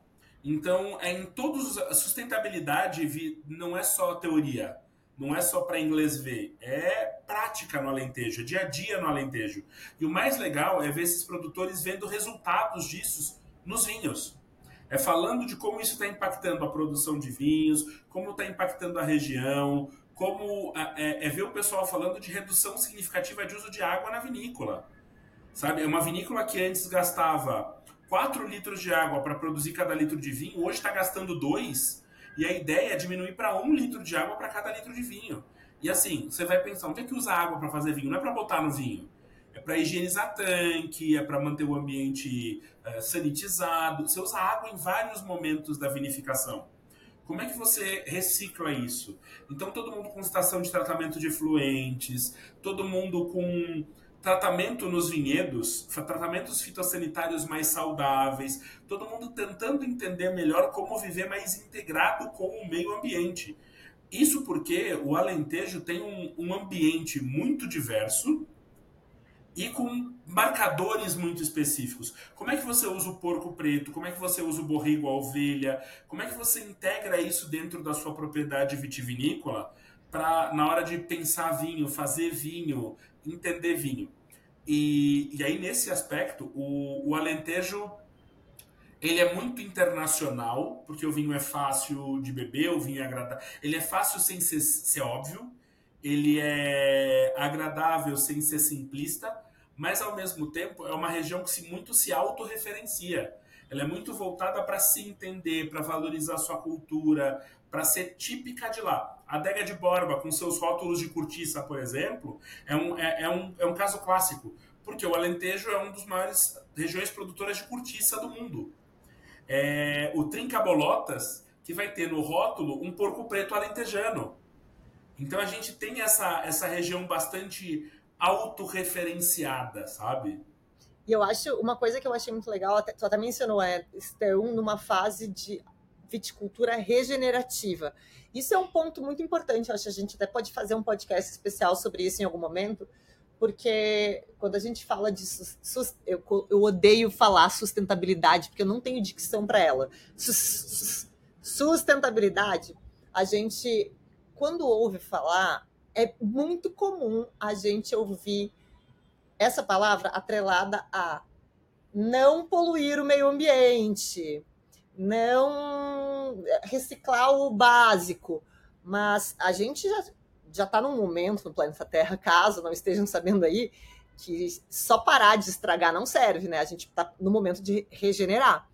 então, é em todos a sustentabilidade não é só teoria, não é só para inglês ver, é prática no Alentejo, é dia a dia no Alentejo. E o mais legal é ver esses produtores vendo resultados disso nos vinhos. É falando de como isso está impactando a produção de vinhos, como está impactando a região, como é, é, ver o pessoal falando de redução significativa de uso de água na vinícola. Sabe, é uma vinícola que antes gastava 4 litros de água para produzir cada litro de vinho, hoje está gastando 2, e a ideia é diminuir para 1 litro de água para cada litro de vinho. E assim, você vai pensar, onde é que usa água para fazer vinho? Não é para botar no vinho. É para higienizar tanque, é para manter o ambiente uh, sanitizado. Você usa água em vários momentos da vinificação. Como é que você recicla isso? Então, todo mundo com estação de tratamento de efluentes, todo mundo com tratamento nos vinhedos, tratamentos fitossanitários mais saudáveis, todo mundo tentando entender melhor como viver mais integrado com o meio ambiente. Isso porque o Alentejo tem um, um ambiente muito diverso e com marcadores muito específicos. Como é que você usa o porco preto? Como é que você usa o borrego, a ovelha? Como é que você integra isso dentro da sua propriedade vitivinícola para na hora de pensar vinho, fazer vinho, entender vinho. E, e aí, nesse aspecto, o, o Alentejo ele é muito internacional, porque o vinho é fácil de beber, o vinho é agradável. Ele é fácil sem ser, ser óbvio, ele é agradável sem ser simplista, mas ao mesmo tempo é uma região que se, muito se autorreferencia. Ela é muito voltada para se entender, para valorizar sua cultura, para ser típica de lá. A adega de Borba, com seus rótulos de cortiça, por exemplo, é um, é, é, um, é um caso clássico, porque o Alentejo é uma das maiores regiões produtoras de cortiça do mundo. É, o Trinca Bolotas, que vai ter no rótulo um porco preto alentejano. Então a gente tem essa, essa região bastante autorreferenciada, sabe? E eu acho, uma coisa que eu achei muito legal, até, tu até mencionou, é estão numa fase de viticultura regenerativa. Isso é um ponto muito importante, acho que a gente até pode fazer um podcast especial sobre isso em algum momento, porque quando a gente fala de eu, eu odeio falar sustentabilidade, porque eu não tenho dicção para ela. Sustentabilidade, a gente, quando ouve falar, é muito comum a gente ouvir essa palavra atrelada a não poluir o meio ambiente, não reciclar o básico. Mas a gente já já está num momento no planeta Terra, caso não estejam sabendo aí, que só parar de estragar não serve, né? A gente está no momento de regenerar.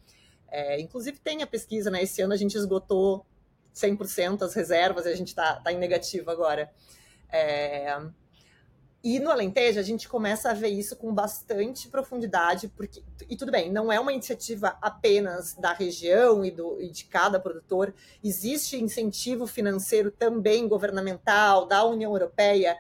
É, inclusive tem a pesquisa, né? Esse ano a gente esgotou 100% as reservas e a gente está tá em negativo agora. É, e no Alentejo a gente começa a ver isso com bastante profundidade, porque e tudo bem, não é uma iniciativa apenas da região e, do, e de cada produtor, existe incentivo financeiro também governamental da União Europeia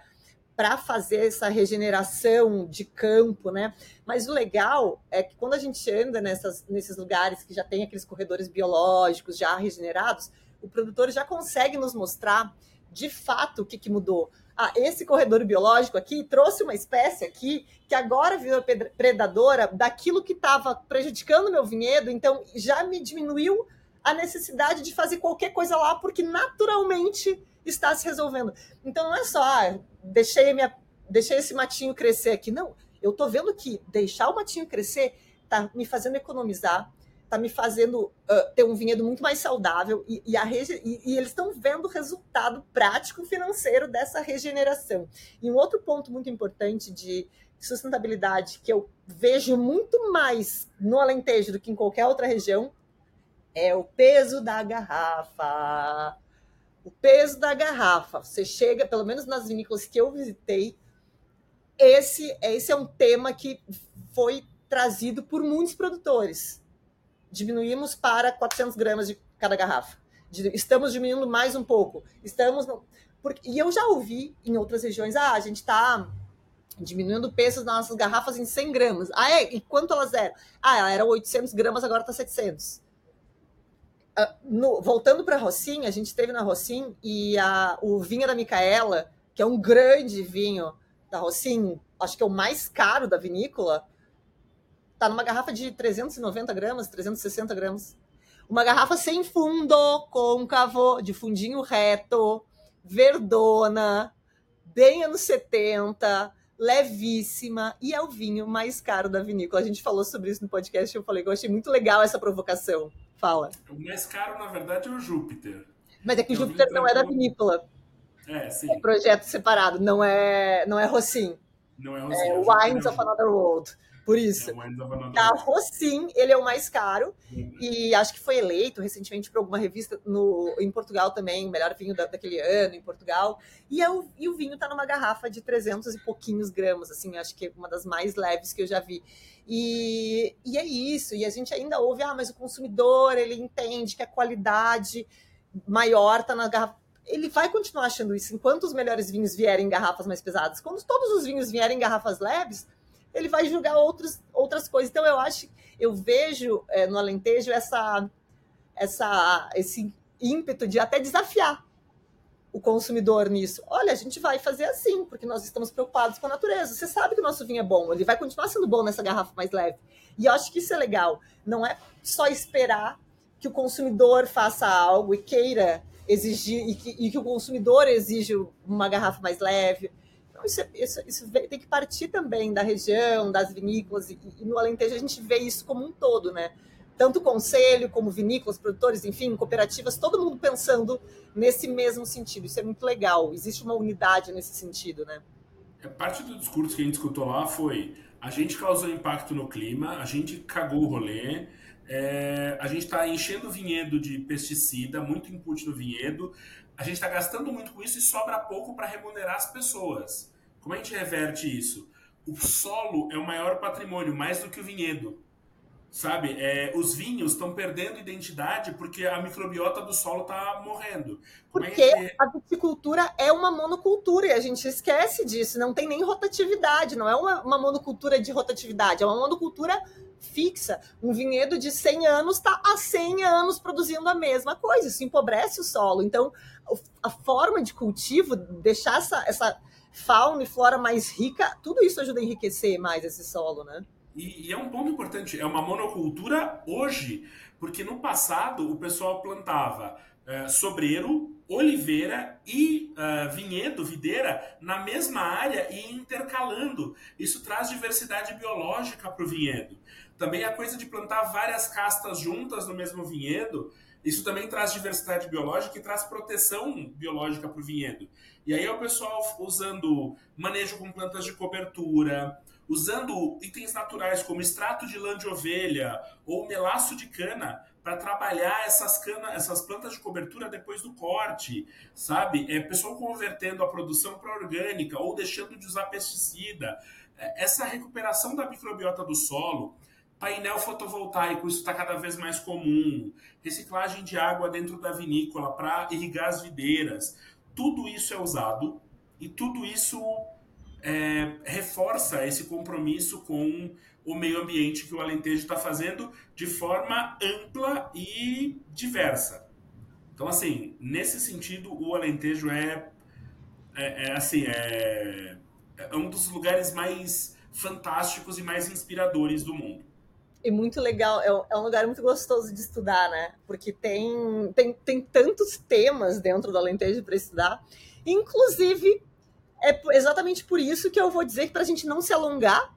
para fazer essa regeneração de campo, né? Mas o legal é que quando a gente anda nessas, nesses lugares que já tem aqueles corredores biológicos já regenerados, o produtor já consegue nos mostrar de fato o que, que mudou ah, esse corredor biológico aqui trouxe uma espécie aqui que agora virou predadora daquilo que estava prejudicando meu vinhedo, então já me diminuiu a necessidade de fazer qualquer coisa lá, porque naturalmente está se resolvendo. Então não é só, ah, deixei, minha, deixei esse matinho crescer aqui. Não, eu estou vendo que deixar o matinho crescer está me fazendo economizar, está me fazendo uh, ter um vinhedo muito mais saudável e, e, e, e eles estão vendo o resultado prático financeiro dessa regeneração. E um outro ponto muito importante de sustentabilidade que eu vejo muito mais no Alentejo do que em qualquer outra região é o peso da garrafa. O peso da garrafa. Você chega, pelo menos nas vinícolas que eu visitei, esse, esse é um tema que foi trazido por muitos produtores diminuímos para 400 gramas de cada garrafa. Estamos diminuindo mais um pouco. Estamos. No... Porque... E eu já ouvi em outras regiões, ah, a gente está diminuindo o peso das nossas garrafas em 100 gramas. Ah, é? E quanto elas eram? Ah, ela era 800 gramas, agora está 700. Uh, no, voltando para a Rossim, a gente esteve na Rossim e a, o vinho da Micaela, que é um grande vinho da Rossim, acho que é o mais caro da vinícola, Tá numa garrafa de 390 gramas, 360 gramas. Uma garrafa sem fundo, côncavo, de fundinho reto, verdona, bem anos 70, levíssima, e é o vinho mais caro da vinícola. A gente falou sobre isso no podcast, eu falei que eu achei muito legal essa provocação. Fala. O mais caro, na verdade, é o Júpiter. Mas é que o Júpiter não é da vinícola. É, sim. É projeto separado, não é, não é Rossim. Não é Rossim. É, é Wines of Another World. Por isso. Carro, sim, ele é o mais caro. Uhum. E acho que foi eleito recentemente por alguma revista no, em Portugal também, o melhor vinho da, daquele ano em Portugal. E, é o, e o vinho está numa garrafa de 300 e pouquinhos gramas, assim, acho que é uma das mais leves que eu já vi. E, e é isso. E a gente ainda ouve, ah, mas o consumidor, ele entende que a qualidade maior está na garrafa ele vai continuar achando isso enquanto os melhores vinhos vierem em garrafas mais pesadas. Quando todos os vinhos vierem em garrafas leves, ele vai julgar outros, outras coisas. Então eu acho, eu vejo é, no Alentejo essa, essa, esse ímpeto de até desafiar o consumidor nisso. Olha, a gente vai fazer assim, porque nós estamos preocupados com a natureza. Você sabe que o nosso vinho é bom, ele vai continuar sendo bom nessa garrafa mais leve. E eu acho que isso é legal. Não é só esperar que o consumidor faça algo e queira exigir, e que, e que o consumidor exija uma garrafa mais leve isso, isso, isso, tem que partir também da região, das vinícolas, e, e, no Alentejo a gente vê isso como um todo, né? Tanto o conselho, como vinícolas, produtores, enfim, cooperativas, todo mundo pensando nesse mesmo sentido. Isso é muito legal. Existe uma unidade nesse sentido, né? É, parte do discurso que a gente escutou lá foi: a gente causou impacto no clima, a gente cagou o rolê, é, a gente está enchendo o vinhedo de pesticida, muito input no vinhedo, a gente está gastando muito com isso e sobra pouco para remunerar as pessoas. Como a gente reverte isso? O solo é o maior patrimônio, mais do que o vinhedo. Sabe? É, os vinhos estão perdendo identidade porque a microbiota do solo está morrendo. Como porque é gente... a viticultura é uma monocultura e a gente esquece disso. Não tem nem rotatividade, não é uma, uma monocultura de rotatividade, é uma monocultura fixa. Um vinhedo de 100 anos está há 100 anos produzindo a mesma coisa. Isso empobrece o solo. Então, a forma de cultivo, deixar essa, essa fauna e flora mais rica, tudo isso ajuda a enriquecer mais esse solo, né? E, e, é um ponto importante, é uma monocultura hoje, porque no passado o pessoal plantava uh, sobreiro, oliveira e uh, vinhedo, videira, na mesma área e intercalando. Isso traz diversidade biológica para o vinhedo. Também a coisa de plantar várias castas juntas no mesmo vinhedo, isso também traz diversidade biológica e traz proteção biológica para o vinhedo. E aí é o pessoal usando manejo com plantas de cobertura, usando itens naturais como extrato de lã de ovelha ou melaço de cana para trabalhar essas essas plantas de cobertura depois do corte, sabe? É pessoal convertendo a produção para orgânica ou deixando de usar pesticida. É, essa recuperação da microbiota do solo, painel fotovoltaico, isso está cada vez mais comum. Reciclagem de água dentro da vinícola para irrigar as videiras. Tudo isso é usado e tudo isso é, reforça esse compromisso com o meio ambiente que o Alentejo está fazendo de forma ampla e diversa. Então, assim, nesse sentido, o Alentejo é, é, é assim, é, é um dos lugares mais fantásticos e mais inspiradores do mundo. E muito legal, é um, é lugar muito gostoso de estudar, né? Porque tem, tem, tem tantos temas dentro do Alentejo para estudar. Inclusive, é exatamente por isso que eu vou dizer que para a gente não se alongar,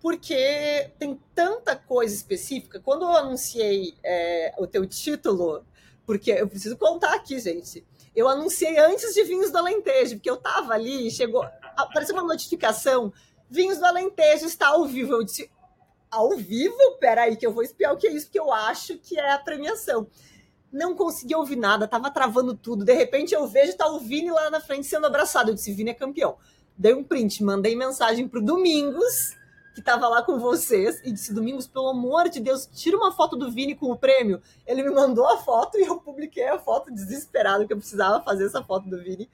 porque tem tanta coisa específica. Quando eu anunciei é, o teu título, porque eu preciso contar aqui, gente. Eu anunciei antes de Vinhos do Alentejo, porque eu tava ali chegou. Apareceu uma notificação: Vinhos do Alentejo está ao vivo. Eu disse: ao vivo? Peraí, que eu vou espiar o que é isso, porque eu acho que é a premiação. Não consegui ouvir nada, tava travando tudo. De repente eu vejo tá o Vini lá na frente sendo abraçado. Eu disse: Vini é campeão. Dei um print, mandei mensagem pro Domingos que estava lá com vocês e disse: Domingos, pelo amor de Deus, tira uma foto do Vini com o prêmio. Ele me mandou a foto e eu publiquei a foto desesperado que eu precisava fazer essa foto do Vini.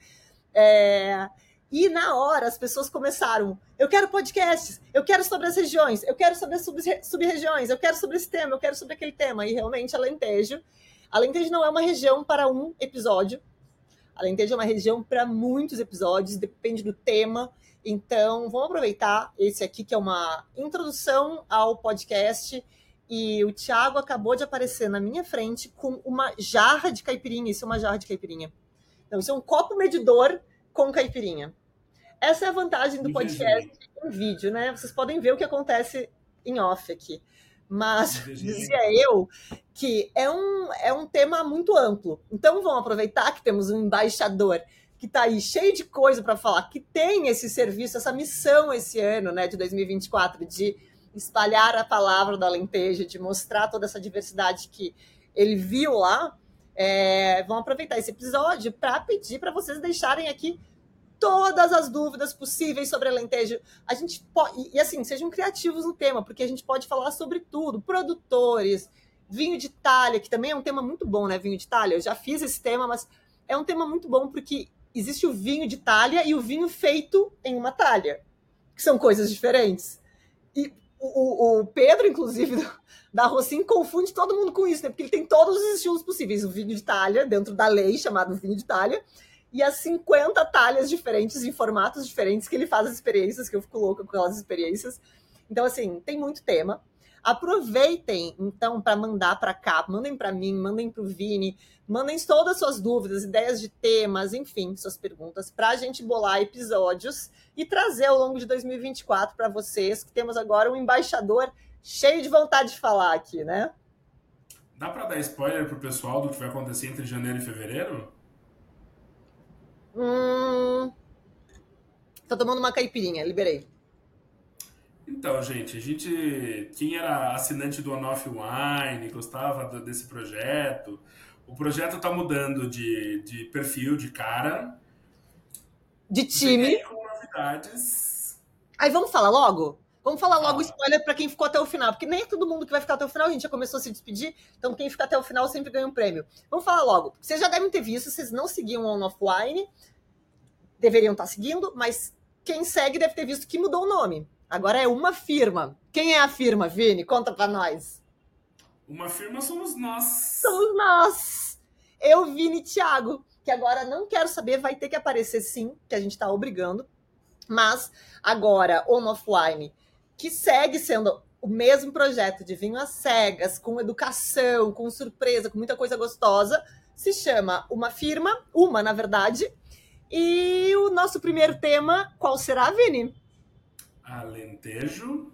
É... E na hora as pessoas começaram: eu quero podcasts, eu quero sobre as regiões, eu quero sobre as sub-regiões, eu quero sobre esse tema, eu quero sobre aquele tema. E realmente Alentejo. Alentejo não é uma região para um episódio. Alentejo é uma região para muitos episódios, depende do tema. Então, vamos aproveitar esse aqui, que é uma introdução ao podcast. E o Thiago acabou de aparecer na minha frente com uma jarra de caipirinha. Isso é uma jarra de caipirinha. Então, isso é um copo medidor com caipirinha. Essa é a vantagem do podcast em vídeo, né? Vocês podem ver o que acontece em off aqui. Mas dizia eu que é um, é um tema muito amplo. Então vamos aproveitar que temos um embaixador que está aí cheio de coisa para falar, que tem esse serviço, essa missão esse ano, né, de 2024, de espalhar a palavra do Alentejo, de mostrar toda essa diversidade que ele viu lá. É, vamos aproveitar esse episódio para pedir para vocês deixarem aqui todas as dúvidas possíveis sobre Alentejo. A gente pode, e assim, sejam criativos no tema, porque a gente pode falar sobre tudo, produtores, vinho de Itália, que também é um tema muito bom, né, vinho de Itália. Eu já fiz esse tema, mas é um tema muito bom porque existe o vinho de talha e o vinho feito em uma talha, que são coisas diferentes. O, o Pedro, inclusive, da Rossim, confunde todo mundo com isso, né? Porque ele tem todos os estilos possíveis. O vinho de talha, dentro da lei, chamado vinho de talha, e as 50 talhas diferentes, em formatos diferentes, que ele faz as experiências, que eu fico louca com aquelas experiências. Então, assim, tem muito tema. Aproveitem, então, para mandar para cá, mandem para mim, mandem para o Vini, mandem todas as suas dúvidas, ideias de temas, enfim, suas perguntas, para a gente bolar episódios e trazer ao longo de 2024 para vocês, que temos agora um embaixador cheio de vontade de falar aqui, né? Dá para dar spoiler pro pessoal do que vai acontecer entre janeiro e fevereiro? Hum. Tô tomando uma caipirinha, liberei. Então, gente, a gente. Quem era assinante do On-Off Wine, gostava desse projeto. O projeto está mudando de, de perfil, de cara. De time. Com novidades. Aí vamos falar logo? Vamos falar logo spoiler para quem ficou até o final, porque nem é todo mundo que vai ficar até o final, a gente já começou a se despedir, então quem fica até o final sempre ganha um prêmio. Vamos falar logo. Vocês já devem ter visto, vocês não seguiam o On Offline, deveriam estar seguindo, mas quem segue deve ter visto que mudou o nome. Agora é uma firma. Quem é a firma, Vini? Conta para nós. Uma firma somos nós. Somos nós. Eu, Vini e Thiago, que agora não quero saber, vai ter que aparecer sim, que a gente está obrigando. Mas agora, On Offline, que segue sendo o mesmo projeto de vinho às cegas, com educação, com surpresa, com muita coisa gostosa, se chama Uma Firma, uma na verdade. E o nosso primeiro tema, qual será, Vini? Alentejo.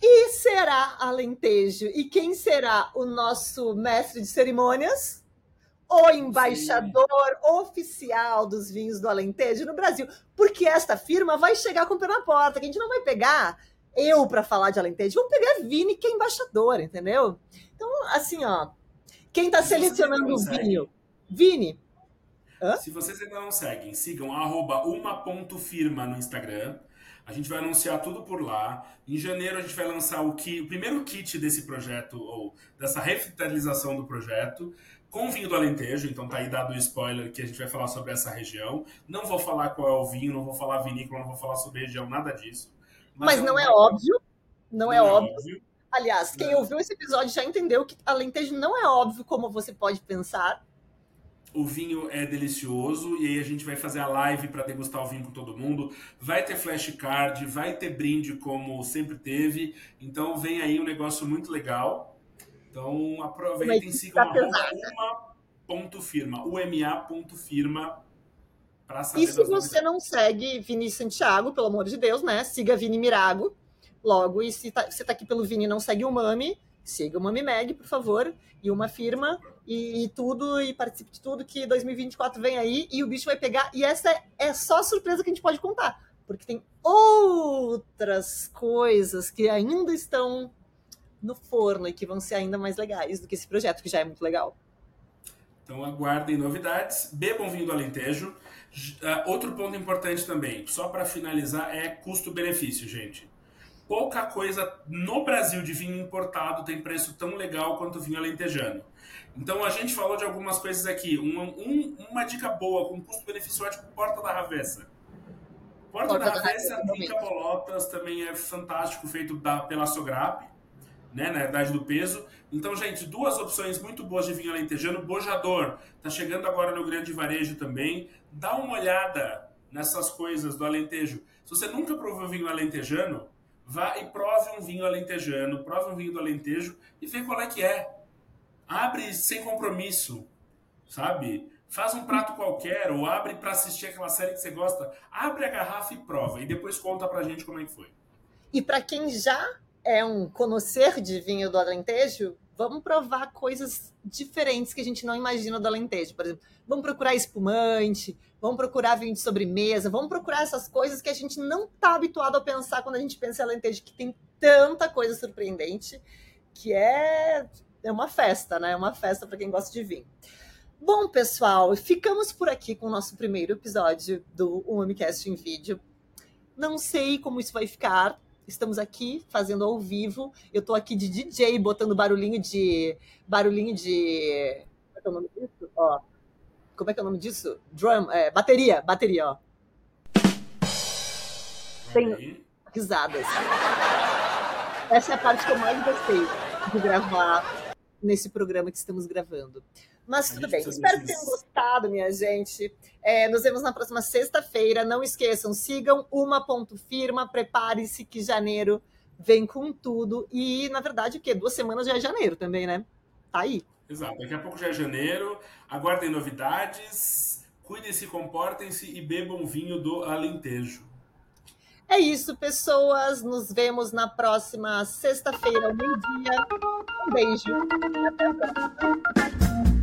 E será Alentejo? E quem será o nosso mestre de cerimônias? O embaixador Sim. oficial dos vinhos do Alentejo no Brasil. Porque esta firma vai chegar com o pé na porta, que a gente não vai pegar eu para falar de Alentejo, vamos pegar Vini, que é embaixador, entendeu? Então, assim, ó, quem está selecionando o vinho? Vini. Hã? Se vocês ainda não seguem, sigam arroba uma.firma no Instagram. A gente vai anunciar tudo por lá. Em janeiro a gente vai lançar o, kit, o primeiro kit desse projeto, ou dessa revitalização do projeto, com vinho do Alentejo. Então tá aí dado o spoiler que a gente vai falar sobre essa região. Não vou falar qual é o vinho, não vou falar vinícola, não vou falar sobre região, nada disso. Mas, Mas não é óbvio. Não, não é, é óbvio. óbvio. Aliás, quem não. ouviu esse episódio já entendeu que Alentejo não é óbvio como você pode pensar o vinho é delicioso e aí a gente vai fazer a live para degustar o vinho com todo mundo. Vai ter flashcard, vai ter brinde como sempre teve. Então vem aí um negócio muito legal. Então aproveitem, sigam tá uma ponto firma, uma.firma para saber. E se você não segue Vini Santiago, pelo amor de Deus, né? Siga Vini Mirago. Logo, e se tá, você tá aqui pelo Vini e não segue o Mami, siga o Mami Mag, por favor, e uma firma e, e, tudo, e participe de tudo, que 2024 vem aí e o bicho vai pegar. E essa é, é só surpresa que a gente pode contar, porque tem outras coisas que ainda estão no forno e que vão ser ainda mais legais do que esse projeto, que já é muito legal. Então aguardem novidades, bebam vinho do Alentejo. Uh, outro ponto importante também, só para finalizar, é custo-benefício, gente pouca coisa no Brasil de vinho importado tem preço tão legal quanto vinho alentejano. Então a gente falou de algumas coisas aqui. Uma, um, uma dica boa com custo-benefício ótimo, Porta da Ravessa. Porta, Porta da, da Ravessa, Rica Bolotas, também é fantástico, feito da, pela Sograp, né, na idade do peso. Então, gente, duas opções muito boas de vinho alentejano. Bojador, tá chegando agora no grande varejo também. Dá uma olhada nessas coisas do alentejo. Se você nunca provou vinho alentejano, vá e prove um vinho alentejano, prove um vinho do alentejo e vê qual é que é. Abre sem compromisso, sabe? Faz um prato qualquer ou abre para assistir aquela série que você gosta. Abre a garrafa e prova e depois conta pra gente como é que foi. E para quem já é um conhecer de vinho do Alentejo, vamos provar coisas diferentes que a gente não imagina do Alentejo. Por exemplo, vamos procurar espumante, vamos procurar vinho de sobremesa, vamos procurar essas coisas que a gente não está habituado a pensar quando a gente pensa em Alentejo, que tem tanta coisa surpreendente, que é, é uma festa, né? É uma festa para quem gosta de vinho. Bom, pessoal, ficamos por aqui com o nosso primeiro episódio do Umamicast em vídeo. Não sei como isso vai ficar, Estamos aqui fazendo ao vivo. Eu estou aqui de DJ, botando barulhinho de. Barulhinho de. Como é é o nome disso? Ó. Como é que é o nome disso? Drum. É, bateria, bateria, ó. Tem risadas. Essa é a parte que eu mais gostei de gravar nesse programa que estamos gravando. Mas tudo bem. Espero que tenham gostado, minha gente. É, nos vemos na próxima sexta-feira. Não esqueçam, sigam uma ponto firma. Prepare-se que janeiro vem com tudo. E, na verdade, o quê? Duas semanas já é janeiro também, né? Tá aí. Exato. Daqui a pouco já é janeiro. Aguardem novidades. Cuidem-se, comportem-se e bebam vinho do Alentejo. É isso, pessoas. Nos vemos na próxima sexta-feira, ao meio-dia. Um beijo. Até a próxima.